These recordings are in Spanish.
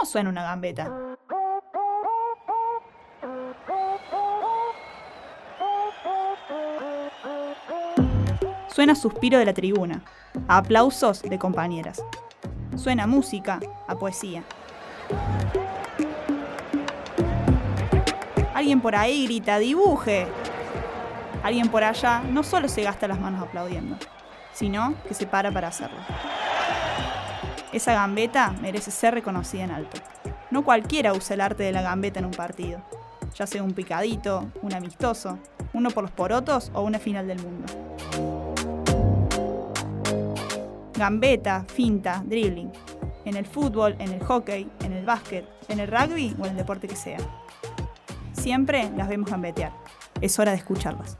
¿Cómo suena una gambeta? Suena suspiro de la tribuna, a aplausos de compañeras. Suena música, a poesía. Alguien por ahí grita, dibuje. Alguien por allá no solo se gasta las manos aplaudiendo, sino que se para para hacerlo. Esa gambeta merece ser reconocida en alto. No cualquiera usa el arte de la gambeta en un partido, ya sea un picadito, un amistoso, uno por los porotos o una final del mundo. Gambeta, finta, dribbling. En el fútbol, en el hockey, en el básquet, en el rugby o en el deporte que sea. Siempre las vemos gambetear. Es hora de escucharlas.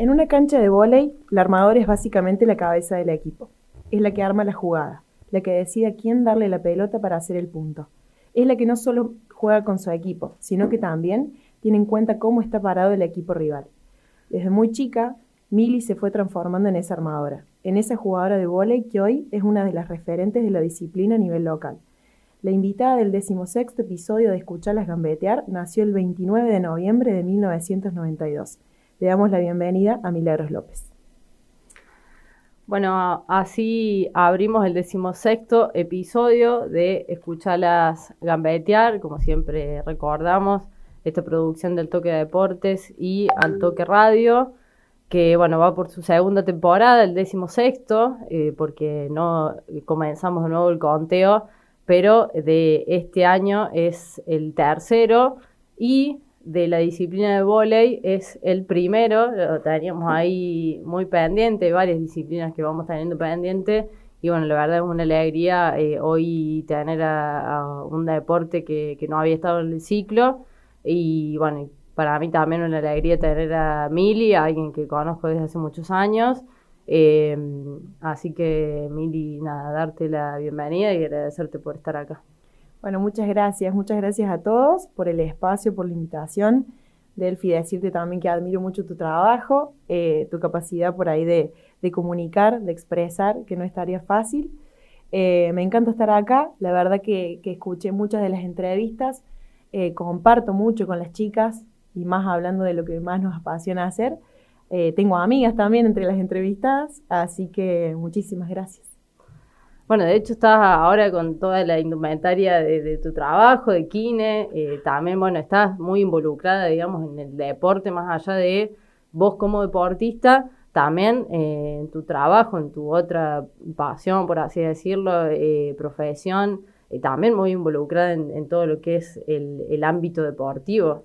En una cancha de vóley, la armadora es básicamente la cabeza del equipo. Es la que arma la jugada, la que decide quién darle la pelota para hacer el punto. Es la que no solo juega con su equipo, sino que también tiene en cuenta cómo está parado el equipo rival. Desde muy chica, Milly se fue transformando en esa armadora, en esa jugadora de vóley que hoy es una de las referentes de la disciplina a nivel local. La invitada del decimosexto episodio de Escucharlas Gambetear nació el 29 de noviembre de 1992 le damos la bienvenida a Milagros López. Bueno, así abrimos el decimosexto episodio de Escuchalas Gambetear, como siempre recordamos, esta producción del Toque de Deportes y Al Toque Radio, que bueno, va por su segunda temporada, el decimosexto, eh, porque no comenzamos de nuevo el conteo, pero de este año es el tercero y de la disciplina de volei es el primero, lo teníamos ahí muy pendiente, varias disciplinas que vamos teniendo pendiente y bueno, la verdad es una alegría eh, hoy tener a, un deporte que, no había estado en el ciclo y bueno, para mí también una alegría tener a Mili, alguien que conozco desde hace muchos años. Eh, así que Mili, nada, darte la bienvenida y agradecerte por estar acá. Bueno, muchas gracias, muchas gracias a todos por el espacio, por la invitación. Delphi, decirte también que admiro mucho tu trabajo, eh, tu capacidad por ahí de, comunicar, de expresar, que no estaría fácil. Eh, me encanta estar acá, la verdad que, escuché muchas de las entrevistas, eh, comparto mucho con las chicas y más hablando de lo que más nos apasiona hacer. tengo amigas también entre las entrevistadas, así que muchísimas gracias. Bueno, de hecho estás ahora con toda la indumentaria de, tu trabajo, de Kine, eh, también, bueno, estás muy involucrada, digamos, en el deporte, más allá de vos como deportista, también eh, en tu trabajo, en tu otra pasión, por así decirlo, eh, profesión, también muy involucrada en, todo lo que es el, ámbito deportivo.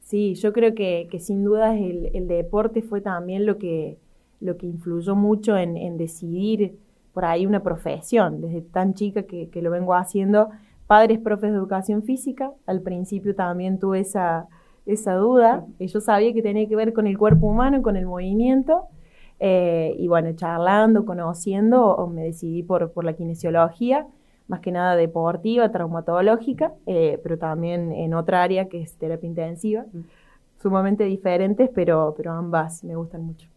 Sí, yo creo que, sin duda el, deporte fue también lo que, lo que influyó mucho en, en decidir por ahí una profesión, desde tan chica que, lo vengo haciendo. Padres profes de educación física, al principio también tuve esa, esa duda, yo sabía que tenía que ver con el cuerpo humano, con el movimiento, eh, y bueno, charlando, conociendo, me decidí por, por, la kinesiología, más que nada deportiva, traumatológica, eh, pero también en otra área que es terapia intensiva, mm. sumamente diferentes, pero, pero ambas me gustan mucho.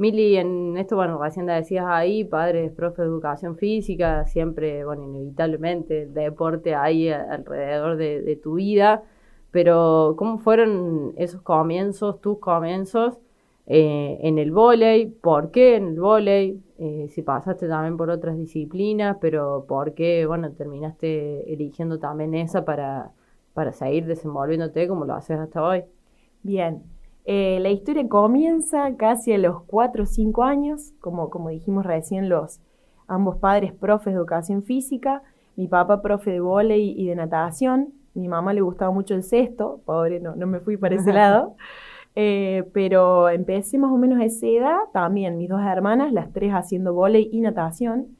Mili, en esto, bueno, recién decías ahí, padres, profe de educación física, siempre, bueno, inevitablemente deporte ahí alrededor de, tu vida, pero ¿cómo fueron esos comienzos, tus comienzos eh, en el vóley? ¿Por qué en el vóley? Eh, si pasaste también por otras disciplinas, pero ¿por qué, bueno, terminaste eligiendo también esa para, para seguir desenvolviéndote como lo haces hasta hoy? Bien, eh, la historia comienza casi a los 4 o 5 años, como, como dijimos recién, los ambos padres profes de educación física, mi papá profe de volei y de natación, mi mamá le gustaba mucho el cesto, pobre, no, no me fui para ese lado, eh, pero empecé más o menos a esa edad, también mis dos hermanas, las tres haciendo volei y natación,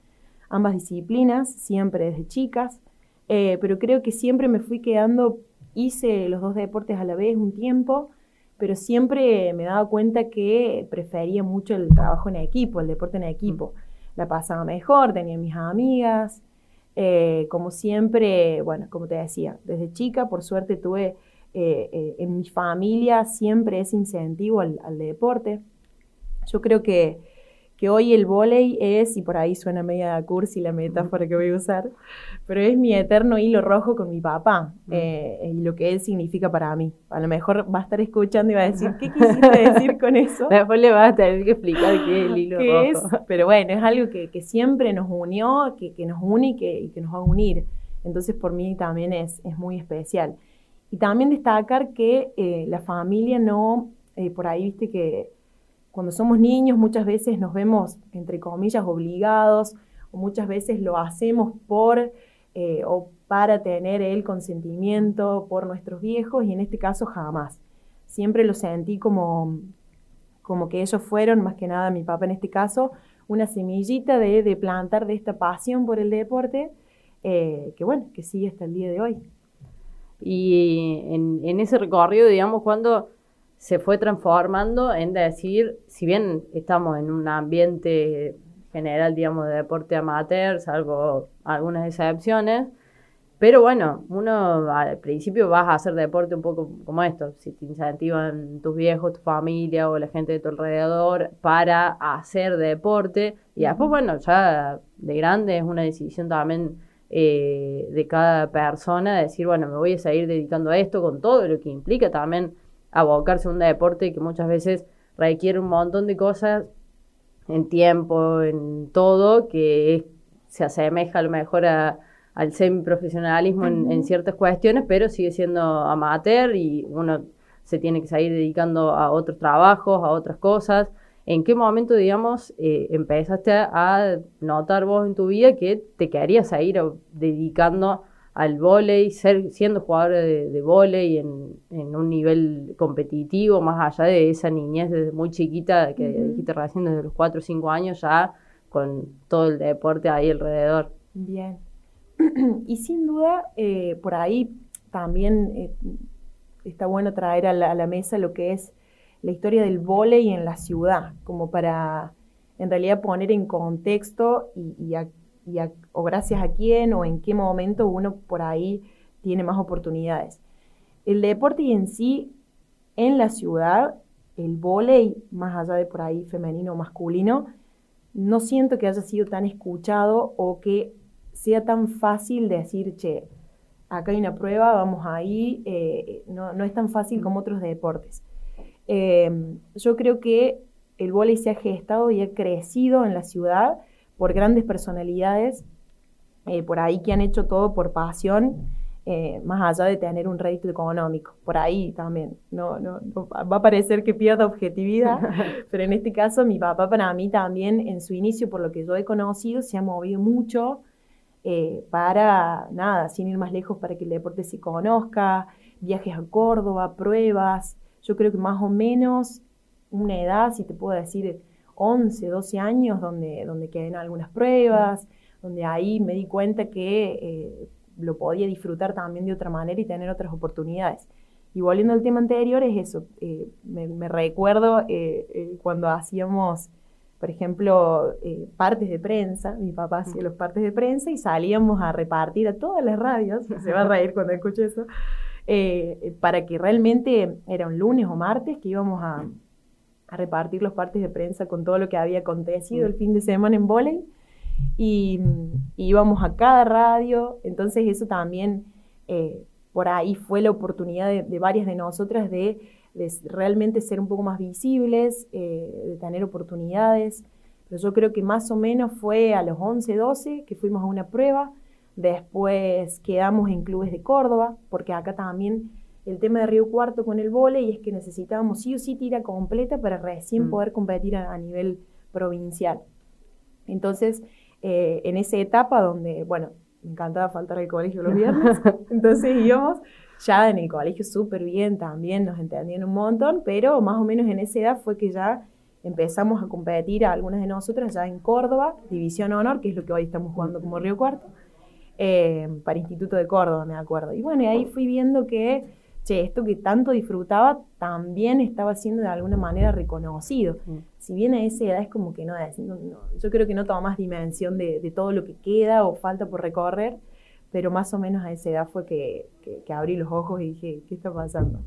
ambas disciplinas, siempre desde chicas, eh, pero creo que siempre me fui quedando, hice los dos deportes a la vez un tiempo, pero siempre me daba cuenta que prefería mucho el trabajo en equipo, el deporte en equipo. La pasaba mejor, tenía mis amigas, eh, como siempre, bueno, como te decía, desde chica, por suerte tuve eh, eh, en mi familia siempre ese incentivo al, deporte. Yo creo que, que hoy el vóley es, y por ahí suena media cursi la metáfora que voy a usar, pero es mi eterno hilo rojo con mi papá eh, y lo que él significa para mí. A lo mejor va a estar escuchando y va a decir, ¿qué quisiste decir con eso? Después le vas a tener que explicar qué es el hilo rojo. Es, pero bueno, es algo que, que siempre nos unió, que, que nos une y que, y que, nos va a unir. Entonces por mí también es, es muy especial. Y también destacar que eh, la familia no, eh, por ahí viste que cuando somos niños muchas veces nos vemos, entre comillas, obligados, o muchas veces lo hacemos por eh, o para tener el consentimiento por nuestros viejos, y en este caso jamás. Siempre lo sentí como, como que ellos fueron, más que nada mi papá en este caso, una semillita de, de plantar de esta pasión por el deporte, eh, que bueno, que sigue hasta el día de hoy. Y en, en ese recorrido, digamos, cuando se fue transformando en decir, si bien estamos en un ambiente general, digamos, de deporte amateur, salvo algunas excepciones, pero bueno, uno al principio vas a hacer deporte un poco como esto, si te incentivan tus viejos, tu familia o la gente de tu alrededor para hacer deporte, y después, bueno, ya de grande es una decisión también eh, de cada persona, decir, bueno, me voy a seguir dedicando a esto con todo lo que implica también abocarse a un deporte que muchas veces requiere un montón de cosas en tiempo, en todo, que se asemeja a lo mejor al semiprofesionalismo en, en ciertas cuestiones, pero sigue siendo amateur y uno se tiene que seguir dedicando a otros trabajos, a otras cosas. ¿En qué momento, digamos, eh, empezaste a notar vos en tu vida que te querías seguir dedicando al vóley, ser, siendo jugador de, de vóley en, en, un nivel competitivo, más allá de esa niñez desde muy chiquita, que uh -huh. dijiste recién desde los 4 o 5 años, ya con todo el deporte ahí alrededor. Bien. y sin duda, eh, por ahí también eh, está bueno traer a la, a la, mesa lo que es la historia del vóley en la ciudad, como para en realidad poner en contexto y, y a o gracias a quién o en qué momento uno por ahí tiene más oportunidades. El deporte y en sí, en la ciudad, el vóley, más allá de por ahí femenino o masculino, no siento que haya sido tan escuchado o que sea tan fácil decir, che, acá hay una prueba, vamos ahí, eh, no, no, es tan fácil como otros deportes. Eh, yo creo que el vóley se ha gestado y ha crecido en la ciudad por grandes personalidades, eh, por ahí que han hecho todo por pasión, eh, más allá de tener un rédito económico. Por ahí también. No, no, no, va a parecer que pierda objetividad, pero en este caso mi papá para mí también en su inicio, por lo que yo he conocido, se ha movido mucho eh, para, nada, sin ir más lejos, para que el deporte se conozca, viajes a Córdoba, pruebas. Yo creo que más o menos una edad, si te puedo decir, 11, 12 años donde, donde quedé en algunas pruebas, donde ahí me di cuenta que eh, lo podía disfrutar también de otra manera y tener otras oportunidades. Y volviendo al tema anterior, es eso, eh, me, recuerdo eh, eh cuando hacíamos, por ejemplo, partes de prensa, mi papá hacía los partes de prensa y salíamos a repartir a todas las radios, se va a reír cuando escuche eso, para que realmente era un lunes o martes que íbamos a a repartir los partes de prensa con todo lo que había acontecido el fin de semana en volei y, y, íbamos a cada radio, entonces eso también eh, por ahí fue la oportunidad de, de varias de nosotras de, de, realmente ser un poco más visibles, eh, de tener oportunidades, pero yo creo que más o menos fue a los 11, 12 que fuimos a una prueba, después quedamos en clubes de Córdoba, porque acá también el tema de Río Cuarto con el vole y es que necesitábamos sí o sí tira completa para recién mm. poder competir a, a, nivel provincial. Entonces, eh, en esa etapa donde, bueno, me encantaba faltar al colegio los viernes, entonces íbamos ya en el colegio súper bien también, nos entendían un montón, pero más o menos en esa edad fue que ya empezamos a competir a algunas de nosotras ya en Córdoba, División Honor, que es lo que hoy estamos jugando como Río Cuarto, eh, para Instituto de Córdoba, me acuerdo. Y bueno, y ahí fui viendo que che, esto que tanto disfrutaba también estaba siendo de alguna manera reconocido. Mm. Si bien a esa edad es como que no, no, no yo creo que no toma más dimensión de, de, todo lo que queda o falta por recorrer, pero más o menos a esa edad fue que, que, que abrí los ojos y dije, ¿qué está pasando?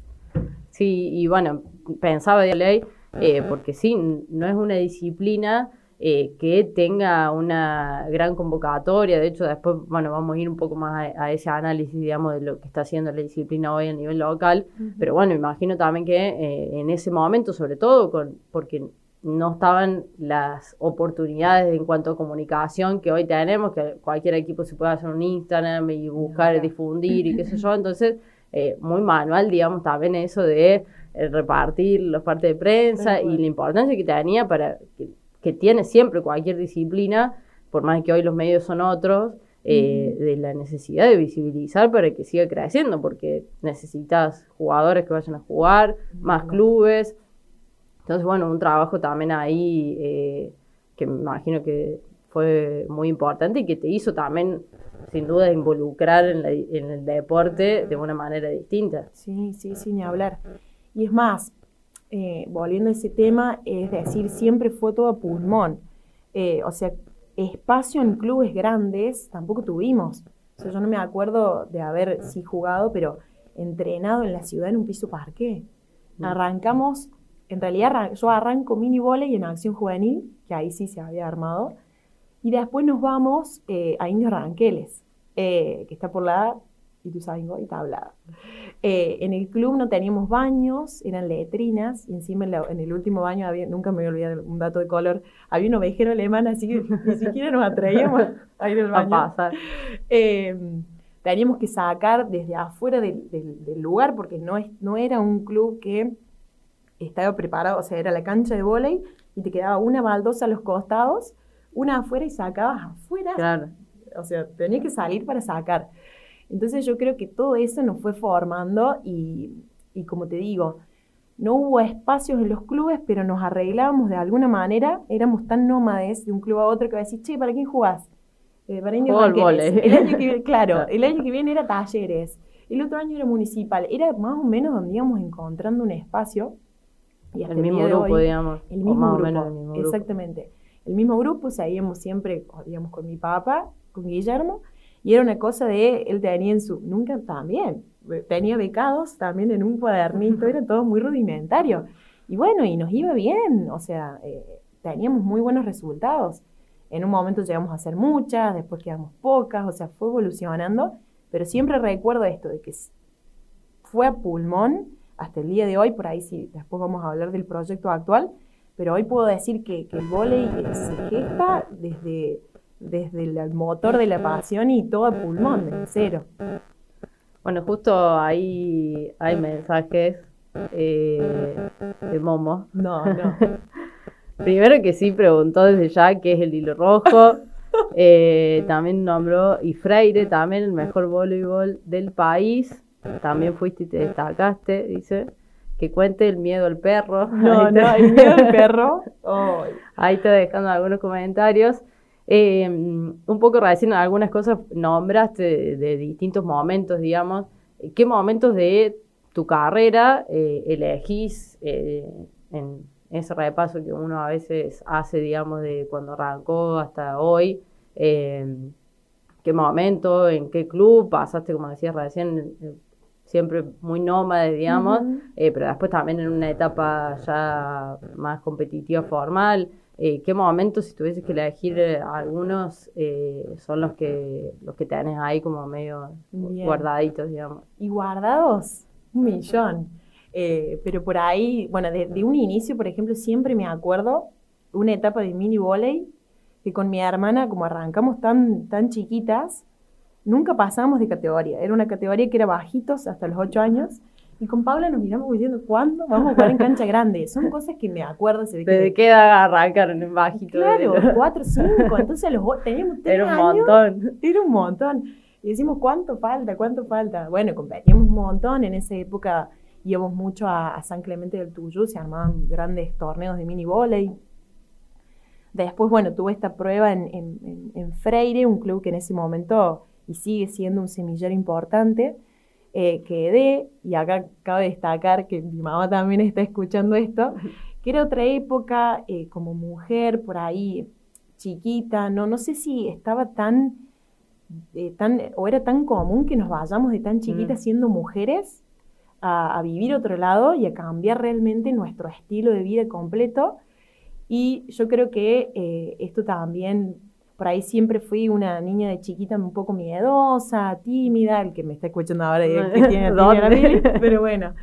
Sí, y bueno, pensaba de ley, eh, porque sí, no es una disciplina eh, que tenga una gran convocatoria. De hecho, después, bueno, vamos a ir un poco más a, ese análisis, digamos, de lo que está haciendo la disciplina hoy a nivel local. Pero bueno, imagino también que eh, en ese momento, sobre todo, con, porque no estaban las oportunidades en cuanto a comunicación que hoy tenemos, que cualquier equipo se puede hacer un Instagram y buscar, difundir y qué sé yo. Entonces, eh, muy manual, digamos, también eso de repartir los partes de prensa y la importancia que tenía para que tiene siempre cualquier disciplina, por más que hoy los medios son otros, eh, de la necesidad de visibilizar para que siga creciendo, porque necesitas jugadores que vayan a jugar, más clubes. Entonces, bueno, un trabajo también ahí eh, que me imagino que fue muy importante y que te hizo también, sin duda, involucrar en, el deporte de una manera distinta. Sí, sí, sin hablar. Y es más, eh, volviendo a ese tema, es decir, siempre fue todo a pulmón. Eh, o sea, espacio en clubes grandes tampoco tuvimos. O sea, yo no me acuerdo de haber sí jugado, pero entrenado en la ciudad en un piso parque. Arrancamos, en realidad yo arranco mini volei en acción juvenil, que ahí sí se había armado, y después nos vamos eh, a Indios Ranqueles, que está por la y tú sabes, y tablada. Eh, en el club no teníamos baños, eran letrinas, y encima en, el último baño había, nunca me voy a olvidar un dato de color, había un ovejero alemán, así que ni siquiera nos atraíamos a ir al baño. Eh, teníamos que sacar desde afuera del, lugar, porque no, es, no era un club que estaba preparado, o sea, era la cancha de vóley, y te quedaba una baldosa a los costados, una afuera y sacabas afuera. Claro. O sea, tenías que salir para sacar. Entonces yo creo que todo eso nos fue formando y, como te digo, no hubo espacios en los clubes, pero nos arreglábamos de alguna manera, éramos tan nómades de un club a otro que decir, che, ¿para quién jugás? Eh, para El año que claro, el año que viene era talleres, el otro año era municipal, era más o menos donde íbamos encontrando un espacio. Y el mismo grupo, digamos. El mismo grupo, exactamente. El mismo grupo, seguíamos siempre, digamos, con mi papá, con Guillermo, y era una cosa de, él tenía en su, nunca también, tenía becados también en un cuadernito, era todo muy rudimentario. Y bueno, y nos iba bien, o sea, eh, teníamos muy buenos resultados. En un momento llegamos a hacer muchas, después quedamos pocas, o sea, fue evolucionando, pero siempre recuerdo esto de que fue a pulmón hasta el día de hoy, por ahí sí, después vamos a hablar del proyecto actual, pero hoy puedo decir que, que el volei se gesta desde desde el motor de la pasión y todo a pulmón, de cero. Bueno, justo ahí hay mensajes eh, de Momo. No, no. Primero que sí preguntó desde ya qué es el hilo rojo. Eh, también nombró y Freire, también el mejor voleibol del país. También fuiste y te destacaste, dice. Que cuente el miedo al perro. No, no, el miedo al perro. Ahí está dejando algunos comentarios. Eh, un poco recién algunas cosas nombraste de, distintos momentos, digamos. ¿Qué momentos de tu carrera eh, elegís eh, en ese repaso que uno a veces hace, digamos, de cuando arrancó hasta hoy? ¿Qué momento, en qué club pasaste, como decías recién, siempre muy nómade, digamos, pero después también en una etapa ya más competitiva formal? Eh, ¿Qué momentos, si tuvieses que elegir eh, algunos, eh, son los que los que tenés ahí como medio guardaditos, digamos? Y guardados, un millón. pero por ahí, bueno, de, un inicio, por ejemplo, siempre me acuerdo una etapa de mini volley que con mi hermana, como arrancamos tan, tan chiquitas, nunca pasamos de categoría. Era una categoría que era bajitos hasta los 8 años y con Paula nos miramos diciendo, ¿cuándo vamos a jugar en cancha grande? Son cosas que me acuerdo. Se ¿Desde qué edad arrancaron en bajito? Claro, cuatro, cinco. Entonces los, teníamos tres Era un montón. Era un montón. Y decimos, ¿cuánto falta? ¿Cuánto falta? Bueno, competíamos un montón. En esa época íbamos mucho a, San Clemente del Tuyú, se armaban grandes torneos de mini volley. Después, bueno, tuve esta prueba en, en, en Freire, un club que en ese momento y sigue siendo un semillero importante eh, quedé, y acá cabe destacar que mi mamá también está escuchando esto, que era otra época eh, como mujer por ahí chiquita, no, no sé si estaba tan, eh, tan, o era tan común que nos vayamos de tan chiquitas mm. siendo mujeres a, vivir otro lado y a cambiar realmente nuestro estilo de vida completo. Y yo creo que eh, esto también, por ahí siempre fui una niña de chiquita un poco miedosa, tímida, el que me está escuchando ahora y que tiene tímida, pero bueno.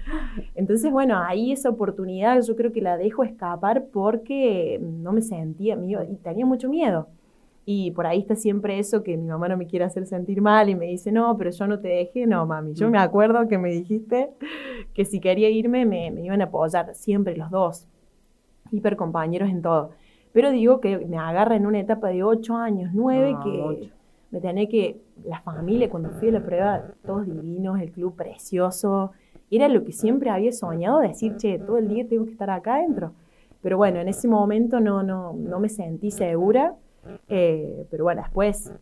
Entonces, bueno, ahí esa oportunidad yo creo que la dejo escapar porque no me sentía, y tenía mucho miedo. Y por ahí está siempre eso que mi mamá no me quiere hacer sentir mal y me dice, no, pero yo no te dejé. No, mami, yo mm. me acuerdo que me dijiste que si quería irme me, me iban a apoyar, siempre los dos, hiper compañeros en todo. Pero digo que me agarra en una etapa de ocho años, nueve, que me tenía que, la familia, cuando fui a la prueba, todos divinos, el club precioso, era lo que siempre había soñado, decir, che, todo el día tengo que estar acá adentro. Pero bueno, en ese momento no, no, no me sentí segura eh, pero bueno, después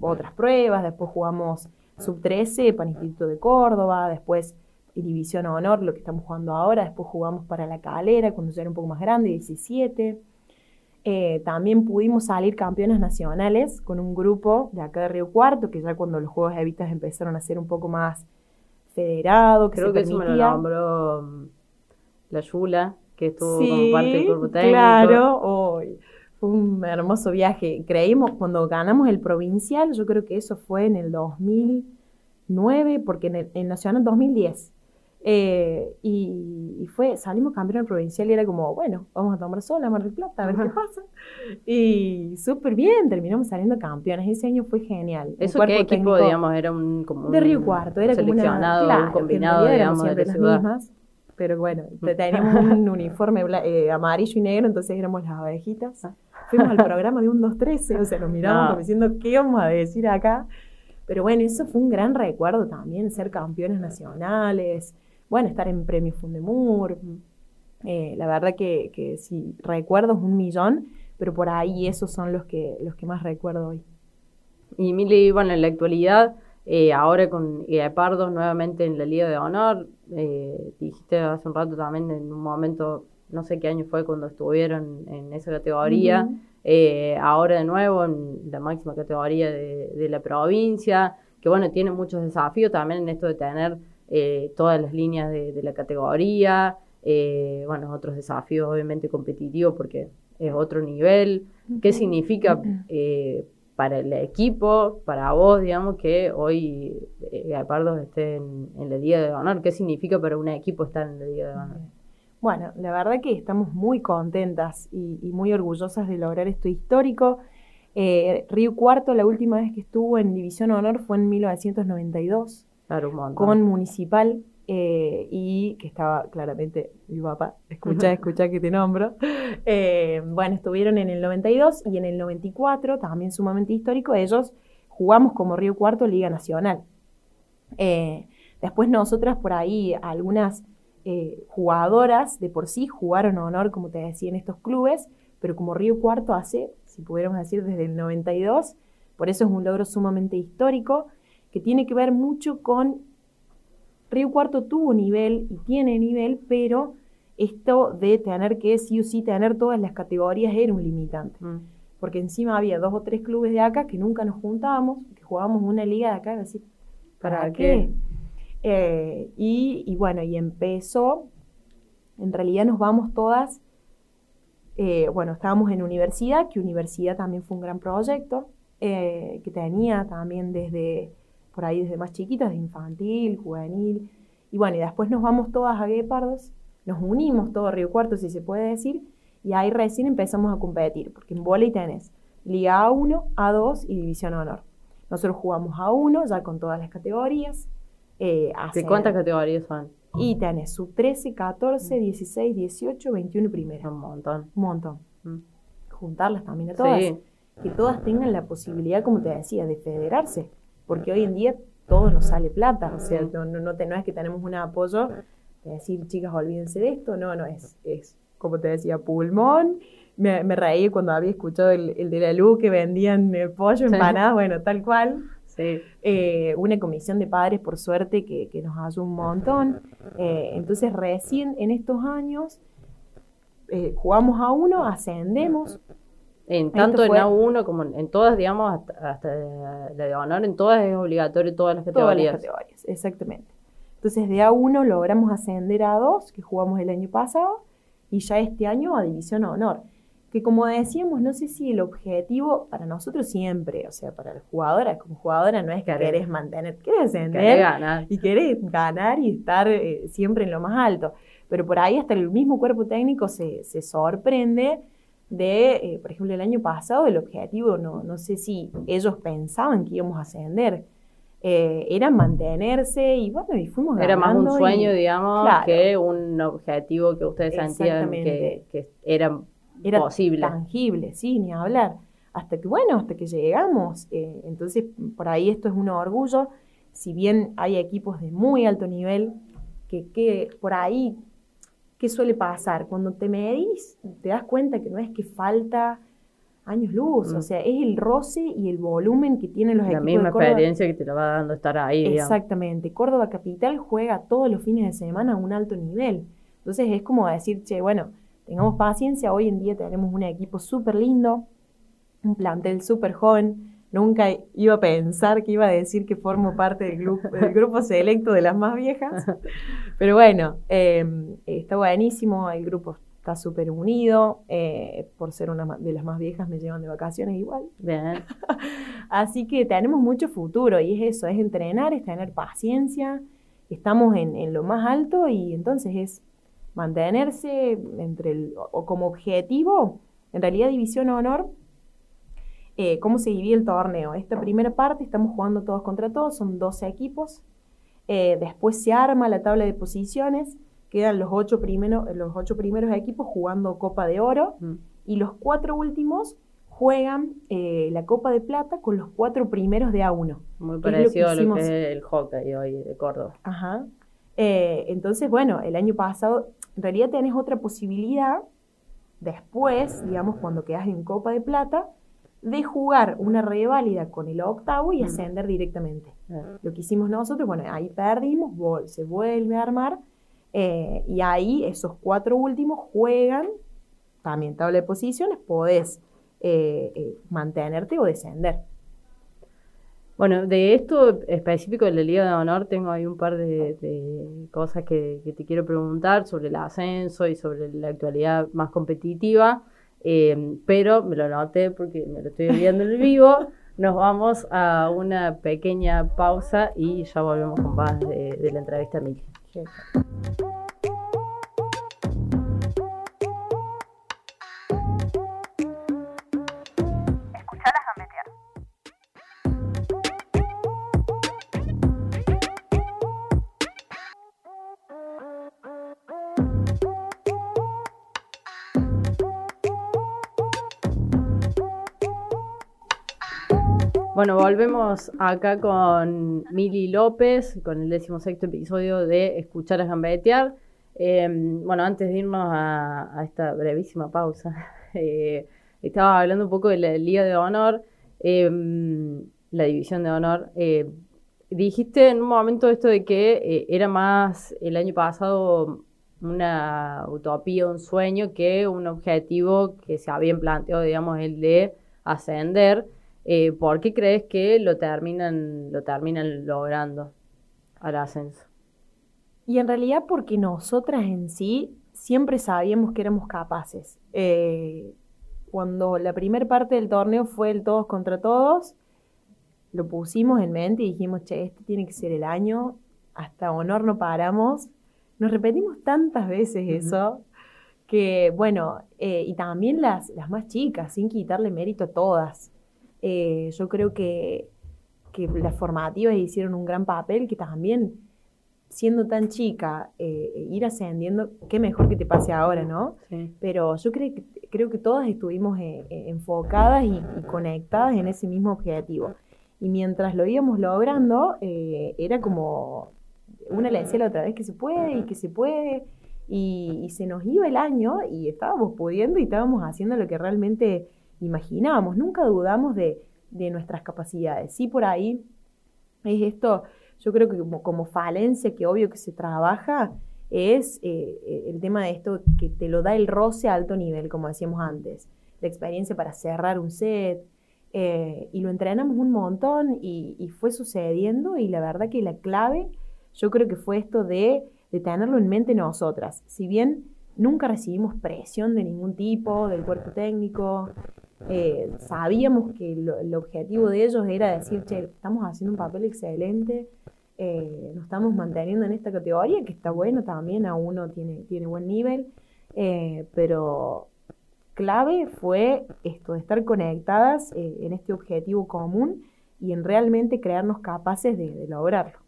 otras pruebas, después jugamos sub-13 para el Instituto de Córdoba, después División Honor, lo que estamos jugando ahora, después jugamos para la Calera cuando ya era un poco más grande, 17. Eh, también pudimos salir campeones nacionales con un grupo de acá de Río Cuarto, que ya cuando los Juegos Evitas empezaron a ser un poco más federados, Creo que eso me lo nombró mm, la Yula, que estuvo como parte del cuerpo técnico. Claro, hoy fue un hermoso viaje. Creímos, cuando ganamos el provincial, yo creo que eso fue en el 2009, porque en el Nacional 2010. Eh, y, fue, salimos campeón provincial y era como, bueno, vamos a tomar sol a Mar del Plata, a ver qué pasa. Y súper bien, terminamos saliendo campeones. Ese año fue genial. ¿Eso qué equipo, digamos, era un, como De Río Cuarto, era como una, un combinado, digamos, de las mismas pero bueno, teníamos un uniforme eh, amarillo y negro, entonces éramos las abejitas. Fuimos al programa de un 213, o sea, nos mirábamos como diciendo, ¿qué vamos a decir acá? Pero bueno, eso fue un gran recuerdo también, ser campeones nacionales, bueno, estar en Premio Fundemur. Eh, la verdad que, que sí, recuerdos un millón, pero por ahí esos son los que, los que más recuerdo hoy. Y Mili, bueno, en la actualidad, eh, ahora con Pardo nuevamente en la Liga de Honor, eh, dijiste hace un rato también en un momento, no sé qué año fue cuando estuvieron en esa categoría, eh, ahora de nuevo en la máxima categoría de, la provincia, que bueno, tiene muchos desafíos también en esto de tener eh, todas las líneas de, la categoría, bueno, otros desafíos obviamente competitivos porque es otro nivel. ¿Qué significa para el equipo, para vos, digamos, que hoy eh, esté en, la Liga de Honor? ¿Qué significa para un equipo estar en la Liga de Honor? Bueno, la verdad que estamos muy contentas y, muy orgullosas de lograr esto histórico. Eh, Río Cuarto, la última vez que estuvo en División Honor fue en 1992, claro, con Municipal, eh, y que estaba claramente mi papá, escucha, escucha que te nombro. Eh, bueno, estuvieron en el 92 y en el 94, también sumamente histórico, ellos jugamos como Río Cuarto Liga Nacional. Eh, después nosotras por ahí, algunas jugadoras de por sí jugaron honor, como te decía, en estos clubes, pero como Río Cuarto hace, si pudiéramos decir, desde el 92, por eso es un logro sumamente histórico, que tiene que ver mucho con Río Cuarto tuvo nivel y tiene nivel, pero esto de tener que sí o sí tener todas las categorías era un limitante. Mm. Porque encima había dos o tres clubes de acá que nunca nos juntábamos, que jugábamos una liga de acá, decir, ¿para, qué? Eh, y, bueno, y empezó, en realidad nos vamos todas, eh, bueno, estábamos en universidad, que universidad también fue un gran proyecto, eh, que tenía también desde por ahí desde más chiquitas, de infantil, juvenil. Y bueno, y después nos vamos todas a Guepardos, nos unimos todo Río Cuarto, si se puede decir, y ahí recién empezamos a competir, porque en volei tenés Liga A1, A2 y División Honor. Nosotros jugamos A1 ya con todas las categorías. Eh, ¿De cuántas categorías son? Y tenés sub 13, 14, 16, 18, 21 y primera. Un montón. Un montón. Mm. Juntarlas también a todas. Que todas tengan la posibilidad, como te decía, de federarse porque hoy en día todo nos sale plata, o sea, no, no, no, es que tenemos un apoyo de decir, chicas, olvídense de esto, no, no, es, es como te decía, pulmón. Me, me reí cuando había escuchado el, el, de la luz que vendían el pollo, empanadas, bueno, tal cual. Sí. Eh, una comisión de padres, por suerte, que, que nos ayuda un montón. Eh, entonces, recién en estos años, eh, jugamos a uno, ascendemos, en tanto en A1 como en, todas, digamos, hasta, la de honor, en todas es obligatorio, todas las categorías. Todas las categorías, exactamente. Entonces de A1 logramos ascender a A2, que jugamos el año pasado, y ya este año a División Honor. que como decíamos, no sé si el objetivo para nosotros siempre, o sea, para la jugadora, como jugadora no es que Querés. querés mantener, querés ascender Querés ganar. y querés ganar y estar eh, siempre en lo más alto. Pero por ahí hasta el mismo cuerpo técnico se, se sorprende de, eh, por ejemplo, el año pasado el objetivo, no, no sé si ellos pensaban que íbamos a ascender, eh, era mantenerse y bueno, y fuimos Era más un ganando y- sueño, digamos, Claro. que un objetivo que ustedes sentían que, que era, era posible. tangible, sí, ni hablar. Hasta que, bueno, hasta que llegamos. eh, entonces, por ahí esto es un orgullo. Si bien hay equipos de muy alto nivel, que, que por ahí, ¿qué suele pasar? Cuando te medís, te das cuenta que no es que falta años luz, Mm. o sea, es el roce y el volumen que tienen los La equipos misma de Córdoba. experiencia que te lo va dando estar ahí, digamos. Exactamente. Córdoba Capital juega todos los fines de semana a un alto nivel. Entonces es como decir, che, bueno, tengamos paciencia. Hoy en día tenemos un equipo súper lindo, un plantel súper joven. Nunca iba a pensar que iba a decir que formo parte del grupo, del grupo selecto de las más viejas. Pero bueno, eh, está buenísimo. El grupo está súper unido. eh, por ser una de las más viejas me llevan de vacaciones igual. Bien. Así que tenemos mucho futuro y es eso, es entrenar, es tener paciencia, estamos en, en lo más alto y entonces es mantenerse entre el, o como objetivo, en realidad División Honor, eh, cómo se divide el torneo. Esta primera parte estamos jugando todos contra todos, son 12 equipos, eh, después se arma la tabla de posiciones, quedan los ocho, primero- los ocho primeros equipos jugando Copa de Oro Mm. y los cuatro últimos juegan eh, la Copa de Plata con los cuatro primeros de A1. Muy Es lo que parecido a lo que es el hockey hoy de Córdoba. Ajá. Entonces, bueno, el año pasado, en realidad tenés otra posibilidad, después, digamos, cuando quedas en Copa de Plata, de jugar una reválida con el octavo y Mm. ascender directamente. Eh, Lo que hicimos nosotros, bueno, ahí perdimos, se vuelve a armar, eh, y ahí esos cuatro últimos juegan, también tabla de posiciones, podés eh, eh, mantenerte o descender. Bueno, de esto específico de la Liga de Honor, tengo ahí un par de, de cosas que, que te quiero preguntar sobre el ascenso y sobre la actualidad más competitiva, eh, pero me lo anoté porque me lo estoy viendo en vivo. Nos vamos a una pequeña pausa y ya volvemos con más de, la entrevista a Mili. Bueno, volvemos acá con Mili López, con el decimosexto episodio de Escuchar a Gambetear. Eh, bueno, antes de irnos a, esta brevísima pausa, eh, estaba hablando un poco de la Liga de Honor, eh, la División de Honor. Eh, dijiste en un momento esto de que eh, era más el año pasado una utopía, un sueño, que un objetivo que se habían planteado, digamos, el de ascender. Eh, ¿Por qué crees que lo terminan, lo terminan logrando al ascenso? Y en realidad porque nosotras en sí siempre sabíamos que éramos capaces. Eh, cuando la primera parte del torneo fue el todos contra todos, lo pusimos en mente y dijimos, che, este tiene que ser el año, hasta honor no paramos. Nos repetimos tantas veces eso, que bueno, eh, y también las, las más chicas, sin quitarle mérito a todas. Eh, yo creo que, que las formativas hicieron un gran papel, que también siendo tan chica, eh, ir ascendiendo, qué mejor que te pase ahora, ¿no? Sí. Pero yo creo que, creo que todas estuvimos eh, eh, enfocadas y, y conectadas en ese mismo objetivo. Y mientras lo íbamos logrando, eh, era como una le decía la otra vez que se puede y que se puede. Y, y se nos iba el año y estábamos pudiendo y estábamos haciendo lo que realmente imaginábamos. Nunca dudamos de, de nuestras capacidades. Sí, por ahí es esto, yo creo que como, como falencia que obvio que se trabaja, es eh, eh, el tema de esto que te lo da el roce a alto nivel, como decíamos antes. La experiencia para cerrar un set. eh, y lo entrenamos un montón y, fue sucediendo y la verdad que la clave yo creo que fue esto de, de tenerlo en mente nosotras. Si bien nunca recibimos presión de ningún tipo, del cuerpo técnico. Eh, sabíamos que el objetivo de ellos era decir, che, estamos haciendo un papel excelente, eh, nos estamos manteniendo en esta categoría, que está bueno también, a uno tiene, tiene buen nivel, eh, pero clave fue esto, de estar conectadas en este objetivo común y en realmente crearnos capaces de lograrlo.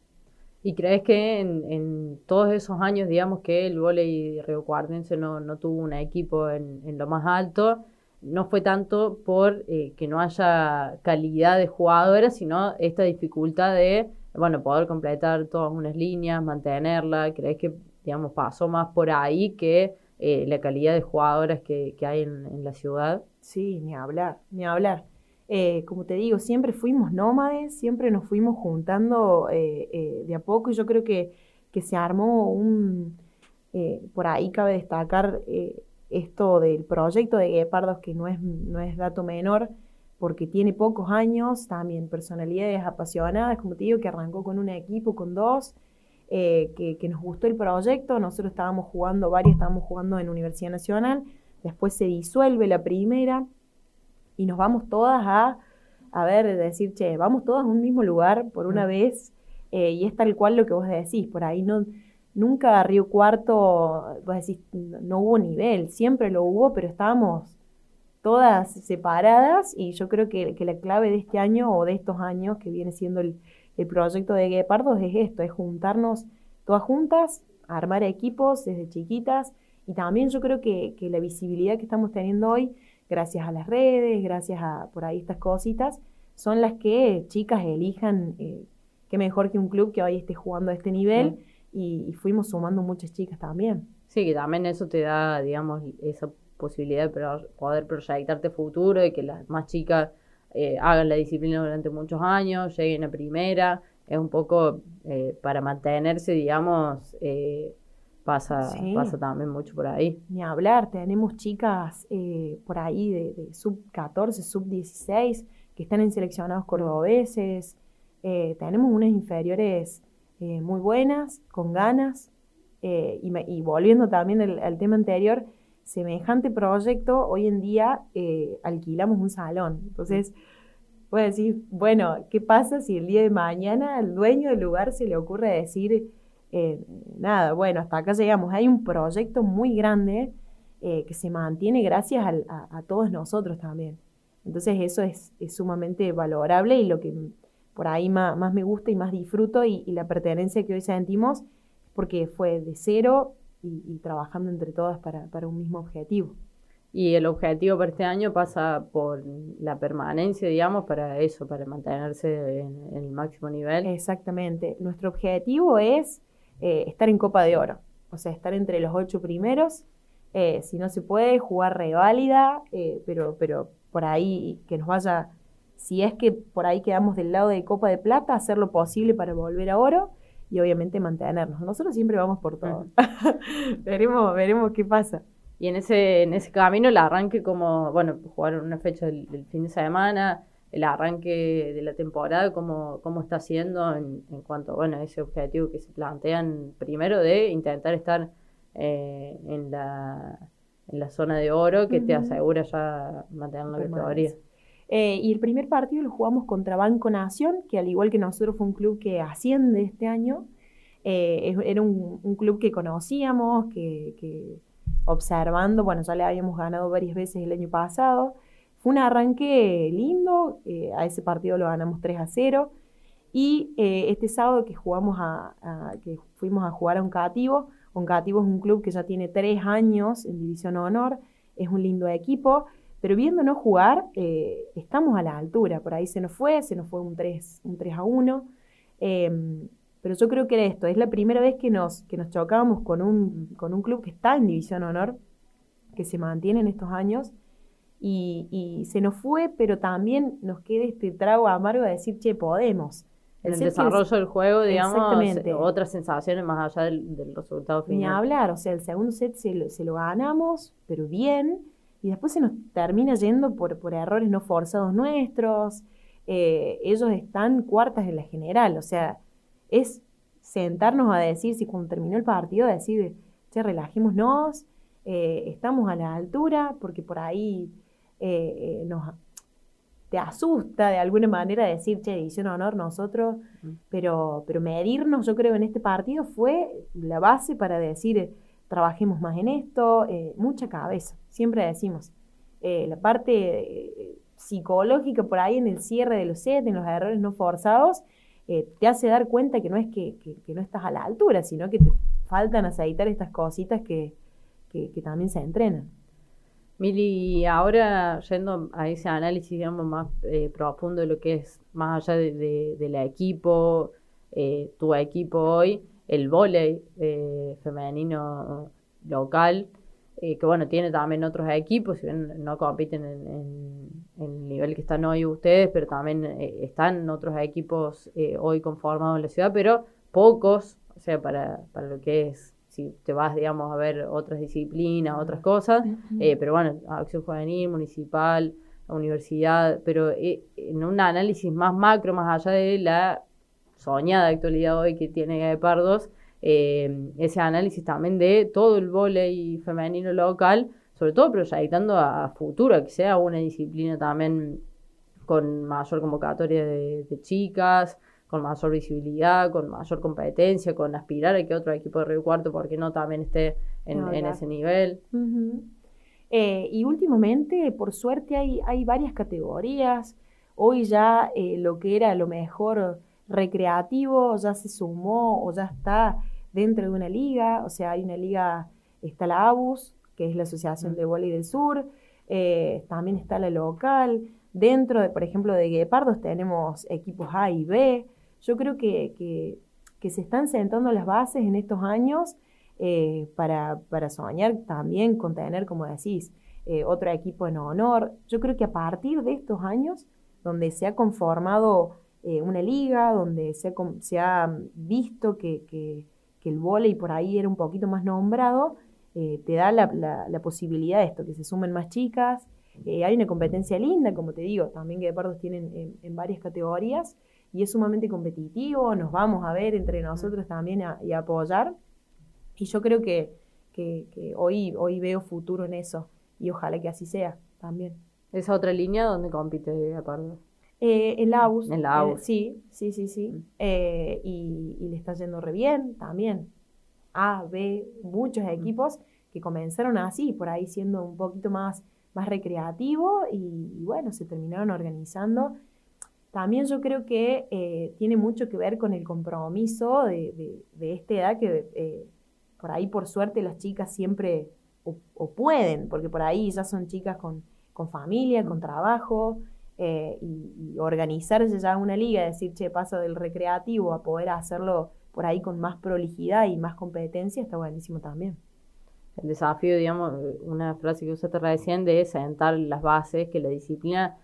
¿Y crees que en, todos esos años, digamos, que el volei riocuartense no, no tuvo un equipo en, lo más alto, no fue tanto por eh, que no haya calidad de jugadores, sino esta dificultad de, bueno, poder completar todas unas líneas, mantenerla? ¿Crees que, digamos, pasó más por ahí que eh, la calidad de jugadores que, que hay en, en la ciudad? Sí, ni hablar, ni hablar. Eh, como te digo, siempre fuimos nómades, siempre nos fuimos juntando de a poco y yo creo que, que se armó un, por ahí cabe destacar esto del proyecto de Guepardos, que no es, no es dato menor, porque tiene pocos años, también personalidades apasionadas, como te digo, que arrancó con un equipo, con dos, que, que nos gustó el proyecto, nosotros estábamos jugando, varios estábamos jugando en Universidad Nacional, después se disuelve la primera, y nos vamos todas a, a ver, decir, che, vamos todas a un mismo lugar por una vez eh, y es tal cual lo que vos decís, por ahí no, nunca Río Cuarto, no hubo nivel, siempre lo hubo, pero estábamos todas separadas y yo creo que, que la clave de este año o de estos años que viene siendo el, el proyecto de Guepardos es esto, es juntarnos todas juntas, armar equipos desde chiquitas y también yo creo que, que la visibilidad que estamos teniendo hoy gracias a las redes, gracias a por ahí estas cositas, son las que chicas elijan eh, qué mejor que un club que hoy esté jugando a este nivel y, fuimos sumando muchas chicas también. Sí, que también eso te da, digamos, esa posibilidad de poder proyectarte futuro y que las más chicas eh, hagan la disciplina durante muchos años, lleguen a primera, es un poco eh, para mantenerse, digamos, eh, Pasa, pasa también mucho por ahí. Ni hablar, tenemos chicas por ahí de, sub 14, sub 16 que están en seleccionados cordobeses. Tenemos unas inferiores eh, muy buenas, con ganas. Y, volviendo también al, tema anterior, semejante proyecto, hoy en día alquilamos un salón. Entonces, puedo decir, bueno, ¿qué pasa si el día de mañana al dueño del lugar se le ocurre decir eh, nada, bueno, hasta acá llegamos. Hay un proyecto muy grande eh, que se mantiene gracias a, todos nosotros también. Entonces eso es, sumamente valorable y lo que por ahí más, me gusta y más disfruto y, la pertenencia que hoy sentimos porque fue de cero y, trabajando entre todas para, un mismo objetivo. Y el objetivo para este año pasa por la permanencia, digamos, para eso, para mantenerse en el máximo nivel. Exactamente. Nuestro objetivo es eh, estar en Copa de Oro, o sea, estar entre los ocho primeros. Eh, si no se puede, jugar reválida, eh, pero, pero por ahí que nos vaya, si es que por ahí quedamos del lado de Copa de Plata, hacer lo posible para volver a oro y obviamente mantenernos. Nosotros siempre vamos por todo. veremos, veremos qué pasa. Y en ese, en ese camino el arranque como, bueno, jugar una fecha del fin de semana, el arranque de la temporada, cómo, cómo está siendo en, en, cuanto bueno, a ese objetivo que se plantean primero de intentar estar eh, en, la, en la zona de oro que te asegura ya mantener la categoría. Eh, y el primer partido lo jugamos contra Banco Nación, que al igual que nosotros fue un club que asciende este año. Eh, era un, un, club que conocíamos, que, observando, bueno, ya le habíamos ganado varias veces el año pasado. Fue un arranque lindo, eh, a ese partido lo ganamos 3 a 0. Y este sábado que jugamos a, que fuimos a jugar a Oncativo, Oncativo es un club que ya tiene tres años en División Honor, es un lindo equipo, pero viéndonos jugar, eh, estamos a la altura. Por ahí se nos fue, se nos fue un 3, un 3 a 1. Em, pero yo creo que era esto, es la primera vez que nos, que nos chocábamos con un, con un club que está en División Honor, que se mantiene en estos años y, se nos fue, pero también nos queda este trago amargo de decir, che, podemos. El, el desarrollo del juego, digamos, otras sensaciones más allá del, resultado final. Ni hablar, o sea, el segundo set se lo, se lo, ganamos, pero bien, y después se nos termina yendo por, por errores no forzados nuestros. Eh, ellos están cuartas en la general, o sea, es sentarnos a decir, si cuando terminó el partido, decir, che, relajémonos, eh, estamos a la altura, porque por ahí eh, nos, te asusta de alguna manera decir, che, de honor nosotros, pero, pero medirnos, yo creo, en este partido fue la base para decir, trabajemos más en esto, mucha cabeza, siempre decimos. la parte psicológica por ahí en el cierre de los sets, en los errores no forzados, eh, te hace dar cuenta que no es que, no estás a la altura, sino que te faltan aceitar estas cositas que, también se entrenan. Mili, ahora yendo a ese análisis, digamos, más eh, profundo de lo que es más allá de, del equipo, eh, tu equipo hoy, el volei femenino local, eh, que bueno, tiene también otros equipos, si bien no compiten en, el nivel que están hoy ustedes, pero también eh, están otros equipos eh, hoy conformados en la ciudad, pero pocos, o sea, para, para lo que es, si te vas, digamos, a ver otras disciplinas, otras cosas, pero bueno, acción juvenil, municipal, universidad, pero en un análisis más macro, más allá de la soñada actualidad hoy que tiene Pardos, eh, ese análisis también de todo el volei femenino local, sobre todo proyectando a, futuro, que sea una disciplina también con mayor convocatoria de, chicas, con mayor visibilidad, con mayor competencia, con aspirar a que otro equipo de Río Cuarto, porque no también esté en, ese nivel. Eh, y últimamente, por suerte, hay, hay varias categorías. Hoy ya eh, lo que era lo mejor recreativo ya se sumó o ya está dentro de una liga, o sea, hay una liga, está la ABUS, que es la Asociación de Volley del Sur, eh, también está la local, dentro, de, por ejemplo, de Guepardos tenemos equipos A y B, yo creo que, se están sentando las bases en estos años eh, para, soñar también con tener, como decís, eh, otro equipo en honor. Yo creo que a partir de estos años, donde se ha conformado una liga, donde se ha, visto que que el volei por ahí era un poquito más nombrado, eh, te da la, posibilidad de esto, que se sumen más chicas. Eh, hay una competencia linda, como te digo, también que de Pardos tienen en, varias categorías y es sumamente competitivo, nos vamos a ver entre nosotros también y a apoyar. Y yo creo que, hoy, hoy veo futuro en eso y ojalá que así sea también. ¿Esa otra línea donde compite Pardos? Eh, en la AUS. AUS. sí, sí, sí, sí. Mm. Eh, y, le está yendo re bien también. A, B, muchos mm. equipos que comenzaron así, por ahí siendo un poquito más, más recreativo y, bueno, se terminaron organizando. También yo creo que eh, tiene mucho que ver con el compromiso de, de, esta edad que por ahí por suerte las chicas siempre o, pueden, porque por ahí ya son chicas con, con familia, con trabajo, eh, y, organizarse ya una liga, decir, che, paso del recreativo a poder hacerlo por ahí con más prolijidad y más competencia, está buenísimo también. El desafío, digamos, una frase que usaste recién de sentar las bases, que la disciplina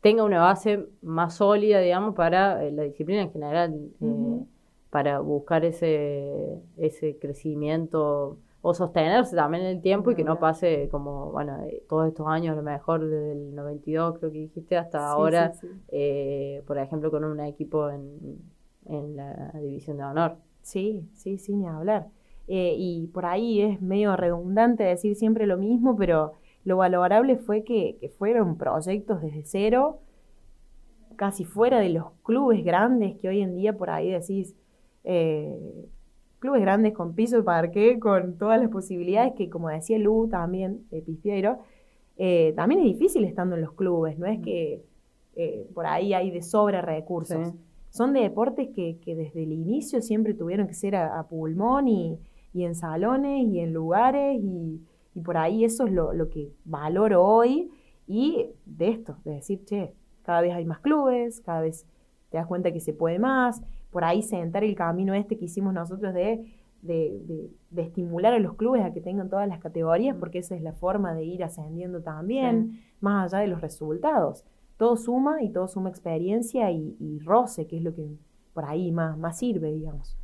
tenga una base más sólida, digamos, para eh, la disciplina en general, eh, para buscar ese, ese crecimiento o sostenerse también en el tiempo y que no pase como, bueno, eh, todos estos años, a lo mejor desde el 92, creo que dijiste, hasta ahora, eh, por ejemplo, con un equipo en, en, la división de honor. Sí, sí, sí, ni hablar. Eh, y por ahí es medio redundante decir siempre lo mismo, pero lo valorable fue que, que fueron proyectos desde cero, casi fuera de los clubes grandes que hoy en día por ahí decís, eh, clubes grandes con piso de parque, con todas las posibilidades que, como decía Lu también, eh, Pispiero, eh, también es difícil estando en los clubes, no es que eh, por ahí hay de sobra recursos. Son de deportes que, desde el inicio siempre tuvieron que ser a, pulmón y, en salones y en lugares y, por ahí eso es lo, lo, que valoro hoy y de esto, de decir, che, cada vez hay más clubes, cada vez te das cuenta que se puede más, por ahí sentar el camino este que hicimos nosotros de, de, estimular a los clubes a que tengan todas las categorías, porque esa es la forma de ir ascendiendo también, más allá de los resultados. Todo suma y todo suma experiencia y, roce, que es lo que por ahí más, más sirve, digamos.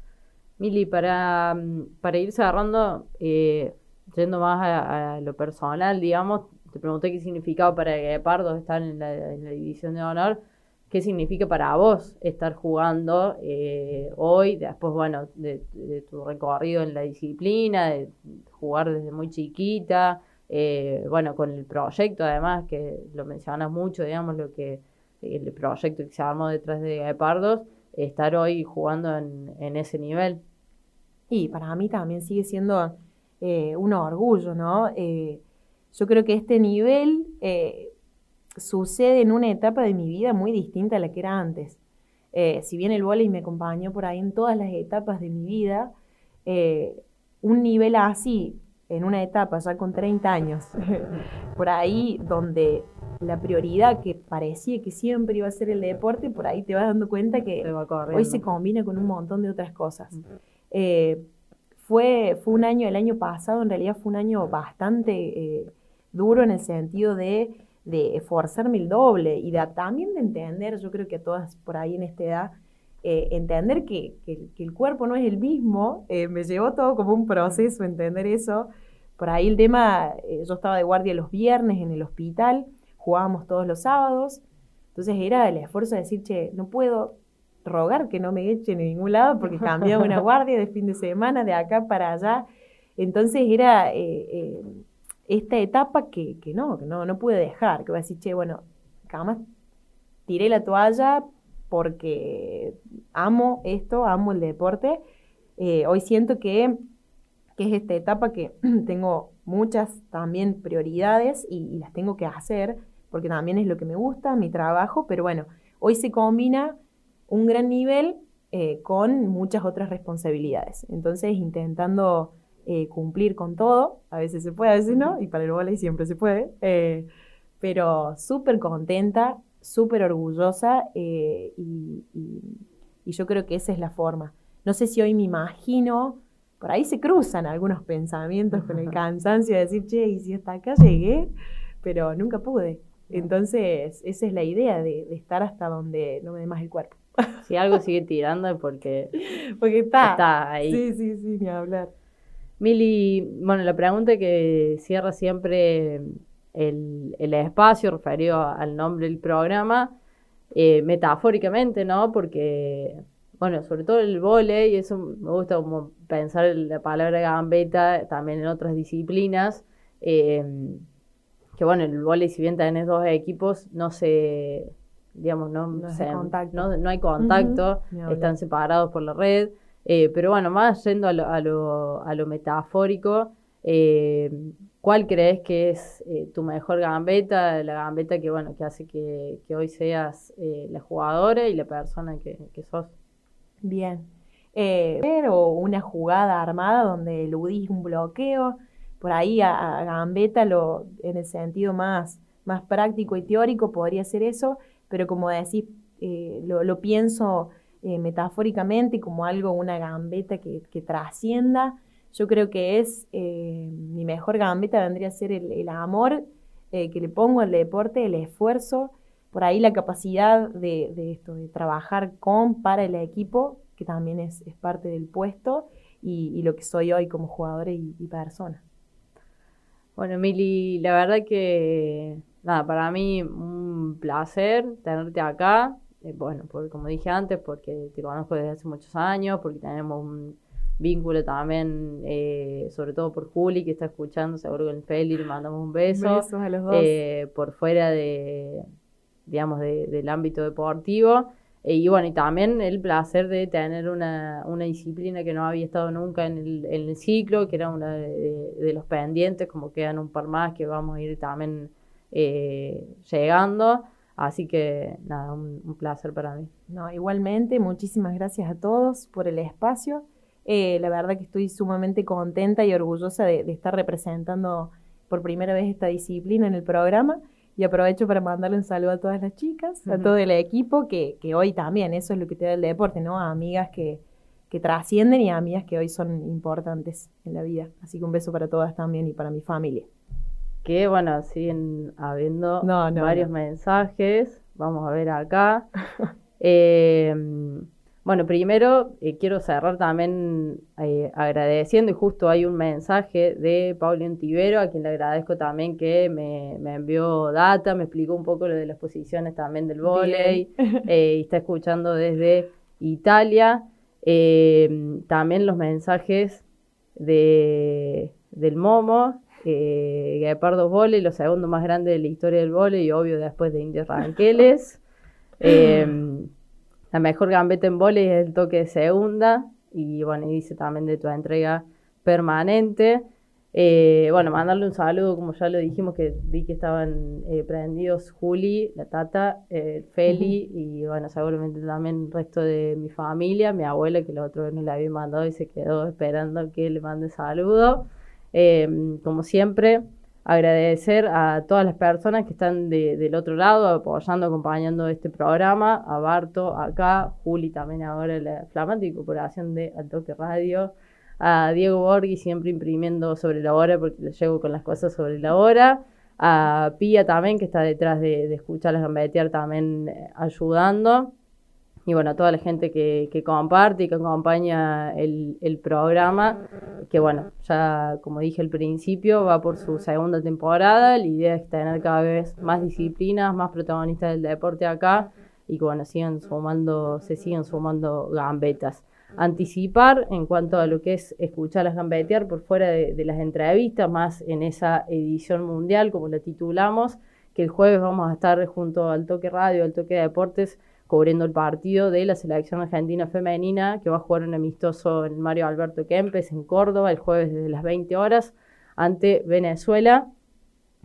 Mili, para, para ir cerrando, eh, yendo más a, lo personal, digamos, te pregunté qué significaba para Guepardo estar en la, en la división de honor qué significa para vos estar jugando eh, hoy, después, bueno, de, tu recorrido en la disciplina, de jugar desde muy chiquita, eh, bueno, con el proyecto además, que lo mencionas mucho, digamos, lo que el proyecto que se armó detrás de Guepardos, estar hoy jugando en, ese nivel. Y para mí también sigue siendo eh, un orgullo, ¿no? yo creo que este nivel sucede en una etapa de mi vida muy distinta a la que era antes. Eh, si bien el vóley me acompañó por ahí en todas las etapas de mi vida, eh, un nivel así, en una etapa ya con 30 años, por ahí donde la prioridad que parecía que siempre iba a ser el deporte, por ahí te vas dando cuenta que hoy se combina con un montón de otras cosas. Eh, fue, fue un año, el año pasado en realidad fue un año bastante duro en el sentido de de esforzarme el doble y de, también de entender, yo creo que a todas por ahí en esta edad, eh, entender que, el cuerpo no es el mismo, eh, me llevó todo como un proceso entender eso. Por ahí el tema, eh, yo estaba de guardia los viernes en el hospital, jugábamos todos los sábados, entonces era el esfuerzo de decir, che, no puedo rogar que no me echen en ningún lado porque cambiaba una guardia de fin de semana, de acá para allá. Entonces era esta etapa que, que no, que no, no pude dejar, que voy a decir, che, bueno, jamás tiré la toalla porque amo esto, amo el deporte. Eh, hoy siento que, que, es esta etapa que tengo muchas también prioridades y, las tengo que hacer porque también es lo que me gusta, mi trabajo, pero bueno, hoy se combina un gran nivel eh, con muchas otras responsabilidades. Entonces, intentando eh, cumplir con todo. A veces se puede, a veces no, y para el volei siempre se puede. Eh, pero súper contenta, súper orgullosa eh, y, yo creo que esa es la forma. No sé si hoy me imagino, por ahí se cruzan algunos pensamientos con el cansancio de decir, che, y si hasta acá llegué, pero nunca pude. Entonces, esa es la idea de, de estar hasta donde no me dé más el cuerpo. Si algo sigue tirando es porque, porque está. está ahí. Sí, sí, sí, ni hablar. Mili, bueno, la pregunta que cierra siempre el, espacio referido al nombre del programa, eh, metafóricamente, ¿no? Porque, bueno, sobre todo el vole, y eso me gusta como pensar en la palabra gambeta también en otras disciplinas, eh, que bueno, el vole, si bien tenés dos equipos, no se, digamos, no, no, hay contacto, están separados por la red. Eh, pero bueno, más yendo a lo, a lo, a lo metafórico, eh, ¿cuál crees que es eh, tu mejor gambeta? La gambeta que, bueno, que hace que, hoy seas la jugadora y la persona que, sos. Bien. pero una jugada armada donde eludís un bloqueo, por ahí a, gambeta lo, en el sentido más, más práctico y teórico podría ser eso, pero como decís, lo, lo pienso eh, metafóricamente como algo, una gambeta que, trascienda. Yo creo que es eh, mi mejor gambeta, vendría a ser el, amor eh, que le pongo al deporte, el esfuerzo, por ahí la capacidad de, esto, de trabajar con, para el equipo, que también es, parte del puesto, y, lo que soy hoy como jugadora y, y persona. Bueno, Mili, la verdad que, nada, para mí un placer tenerte acá. Eh, bueno, porque como dije antes, porque te conozco desde hace muchos años, porque tenemos un vínculo también, eh, sobre todo por Juli, que está escuchando, seguro que el Feli le mandamos un beso. Besos a los dos. Eh, por fuera de, digamos, del ámbito deportivo. y bueno, y también el placer de tener una, disciplina que no había estado nunca en el, en el ciclo, que era una de, los pendientes, como quedan un par más que vamos a ir también llegando. Así que nada, un, placer para mí. No, igualmente, muchísimas gracias a todos por el espacio. Eh, la verdad que estoy sumamente contenta y orgullosa de, estar representando por primera vez esta disciplina en el programa. Y aprovecho para mandarle un saludo a todas las chicas, a todo el equipo, que, hoy también, eso es lo que te da el deporte, ¿no? A amigas que, que trascienden y a amigas que hoy son importantes en la vida. Así que un beso para todas también y para mi familia que bueno, siguen habiendo varios mensajes. Vamos a ver acá. Em, Bueno, primero eh, quiero cerrar también eh, agradeciendo y justo hay un mensaje de Pablo Antivero, a quien le agradezco también que me, envió data, me explicó un poco lo de las posiciones también del volei eh, y está escuchando desde Italia. también los mensajes de, del Momo, eh, Guepardo Voley, lo segundo más grande de la historia del volei y obvio después de Indios Ranqueles. La mejor gambeta en volei es el toque de segunda. Y bueno, y dice también de tu entrega permanente. Eh, bueno, mandarle un saludo, como ya lo dijimos, que vi que estaban eh, prendidos Juli, la Tata, eh, Feli y bueno, seguramente también el resto de mi familia, mi abuela, que la otra vez no le había mandado y se quedó esperando que le mande saludo. Como siempre, agradecer a todas las personas que están del otro lado apoyando, acompañando este programa, a Barto acá, Juli también ahora la flamante incorporación de Altoque Radio, a Diego Borghi siempre imprimiendo sobre la hora porque le llego con las cosas sobre la hora, a Pía también que está detrás de, de escucharlas gambetear también eh, ayudando y bueno, a toda la gente que, comparte y que acompaña el, programa, que bueno, ya como dije al principio, va por su segunda temporada, la idea es tener cada vez más disciplinas, más protagonistas del deporte acá y que bueno, sigan sumando, se siguen sumando gambetas. Anticipar en cuanto a lo que es escuchar las gambetear por fuera de, de las entrevistas, más en esa edición mundial, como la titulamos, que el jueves vamos a estar junto al Toque Radio, al Toque de Deportes, cubriendo el partido de la selección argentina femenina que va a jugar un amistoso en Mario Alberto Kempes en Córdoba el jueves desde las 20 horas ante Venezuela.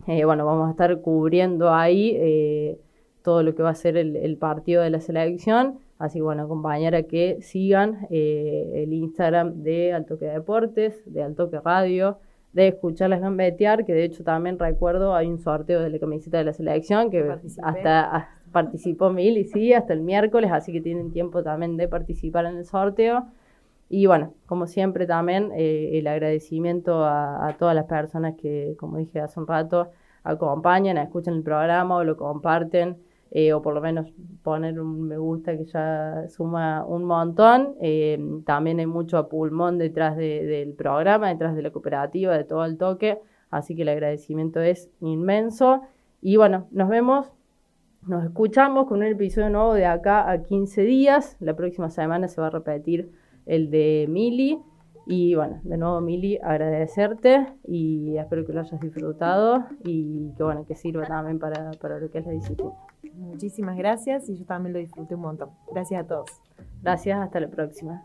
Eh, bueno, vamos a estar cubriendo ahí eh, todo lo que va a ser el, partido de la selección. Así que bueno, acompañar a que sigan eh, el Instagram de Altoque Deportes, de Altoque Radio, de escucharlas gambetear, que de hecho también recuerdo hay un sorteo de la camiseta de la selección que hasta, participó mil y sí, hasta el miércoles, así que tienen tiempo también de participar en el sorteo. Y bueno, como siempre también eh, el agradecimiento a, todas las personas que, como dije hace un rato, acompañan, escuchan el programa o lo comparten, eh, o por lo menos poner un me gusta que ya suma un montón. Eh, también hay mucho pulmón detrás del programa, detrás de la cooperativa, de todo el toque, así que el agradecimiento es inmenso. Y bueno, nos vemos nos escuchamos con un episodio nuevo de acá a 15 días. La próxima semana se va a repetir el de Mili. Y bueno, de nuevo Mili, agradecerte y espero que lo hayas disfrutado y que bueno, que sirva también para, para lo que es la disciplina. Muchísimas gracias y yo también lo disfruté un montón. Gracias a todos. Gracias, hasta la próxima.